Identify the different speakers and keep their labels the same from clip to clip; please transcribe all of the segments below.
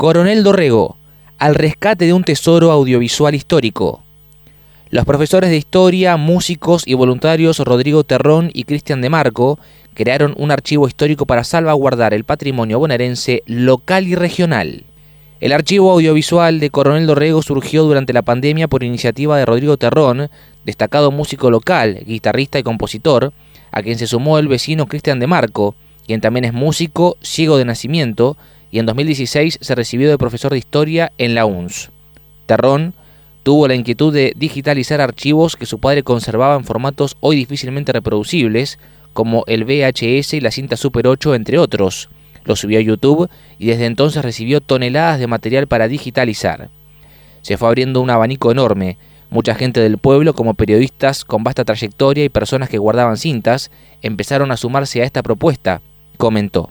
Speaker 1: Coronel Dorrego, al rescate de un tesoro audiovisual histórico. Los profesores de historia, músicos y voluntarios Rodrigo Terrón y Cristian de Marco crearon un archivo histórico para salvaguardar el patrimonio bonaerense local y regional. El archivo audiovisual de Coronel Dorrego surgió durante la pandemia por iniciativa de Rodrigo Terrón, destacado músico local, guitarrista y compositor, a quien se sumó el vecino Cristian de Marco, quien también es músico, ciego de nacimiento, y en 2016 se recibió de profesor de historia en la UNS. Terrón tuvo la inquietud de digitalizar archivos que su padre conservaba en formatos hoy difícilmente reproducibles, como el VHS y la cinta Super 8, entre otros. Lo subió a YouTube y desde entonces recibió toneladas de material para digitalizar. Se fue abriendo un abanico enorme. Mucha gente del pueblo, como periodistas con vasta trayectoria y personas que guardaban cintas, empezaron a sumarse a esta propuesta, comentó.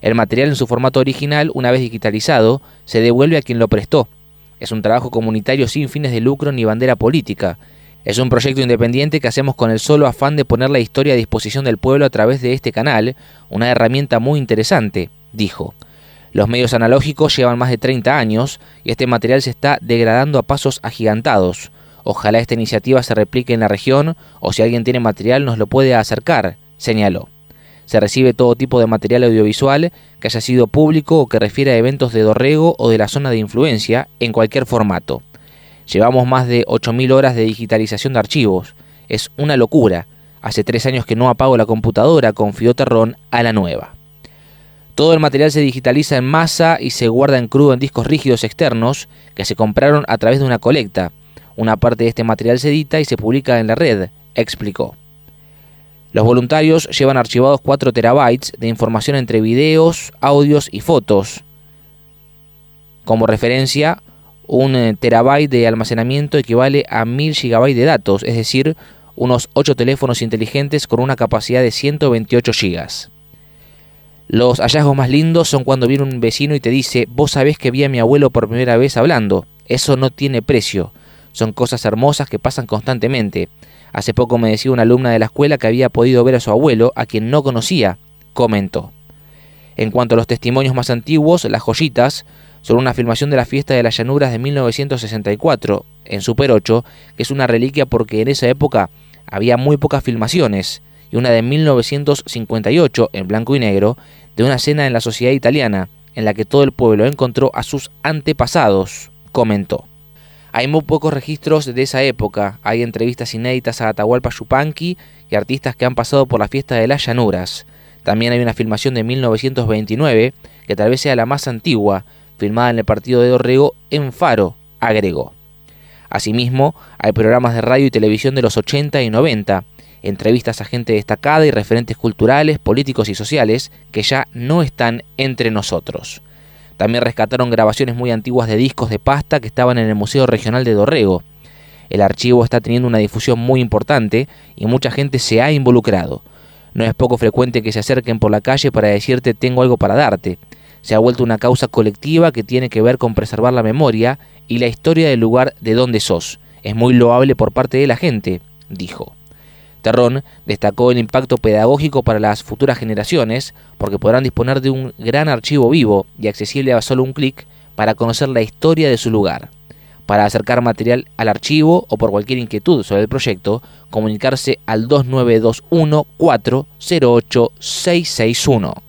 Speaker 1: El material en su formato original, una vez digitalizado, se devuelve a quien lo prestó. Es un trabajo comunitario sin fines de lucro ni bandera política. Es un proyecto independiente que hacemos con el solo afán de poner la historia a disposición del pueblo a través de este canal, una herramienta muy interesante, dijo. Los medios analógicos llevan más de 30 años y este material se está degradando a pasos agigantados. Ojalá esta iniciativa se replique en la región o si alguien tiene material nos lo puede acercar, señaló. Se recibe todo tipo de material audiovisual que haya sido público o que refiera a eventos de Dorrego o de la zona de influencia en cualquier formato. Llevamos más de 8.000 horas de digitalización de archivos. Es una locura. Hace tres años que no apago la computadora, confió Terrón a la nueva. Todo el material se digitaliza en masa y se guarda en crudo en discos rígidos externos que se compraron a través de una colecta. Una parte de este material se edita y se publica en la red, explicó. Los voluntarios llevan archivados 4 terabytes de información entre videos, audios y fotos. Como referencia, un eh, terabyte de almacenamiento equivale a 1000 gigabytes de datos, es decir, unos 8 teléfonos inteligentes con una capacidad de 128 gigas. Los hallazgos más lindos son cuando viene un vecino y te dice, vos sabés que vi a mi abuelo por primera vez hablando. Eso no tiene precio. Son cosas hermosas que pasan constantemente. Hace poco me decía una alumna de la escuela que había podido ver a su abuelo, a quien no conocía, comentó. En cuanto a los testimonios más antiguos, las joyitas, sobre una filmación de la fiesta de las llanuras de 1964 en Super 8, que es una reliquia porque en esa época había muy pocas filmaciones, y una de 1958 en blanco y negro de una cena en la sociedad italiana en la que todo el pueblo encontró a sus antepasados, comentó. Hay muy pocos registros de esa época, hay entrevistas inéditas a Atahualpa Yupanqui y artistas que han pasado por la fiesta de las llanuras. También hay una filmación de 1929, que tal vez sea la más antigua, filmada en el partido de Dorrego en Faro, agregó. Asimismo, hay programas de radio y televisión de los 80 y 90, entrevistas a gente destacada y referentes culturales, políticos y sociales que ya no están entre nosotros. También rescataron grabaciones muy antiguas de discos de pasta que estaban en el Museo Regional de Dorrego. El archivo está teniendo una difusión muy importante y mucha gente se ha involucrado. No es poco frecuente que se acerquen por la calle para decirte tengo algo para darte se ha vuelto una causa colectiva que tiene que ver con preservar la memoria y la historia del lugar de donde sos. Es muy loable por parte de la gente, dijo. Terrón destacó el impacto pedagógico para las futuras generaciones porque podrán disponer de un gran archivo vivo y accesible a solo un clic para conocer la historia de su lugar. Para acercar material al archivo o por cualquier inquietud sobre el proyecto, comunicarse al 2921 408 661.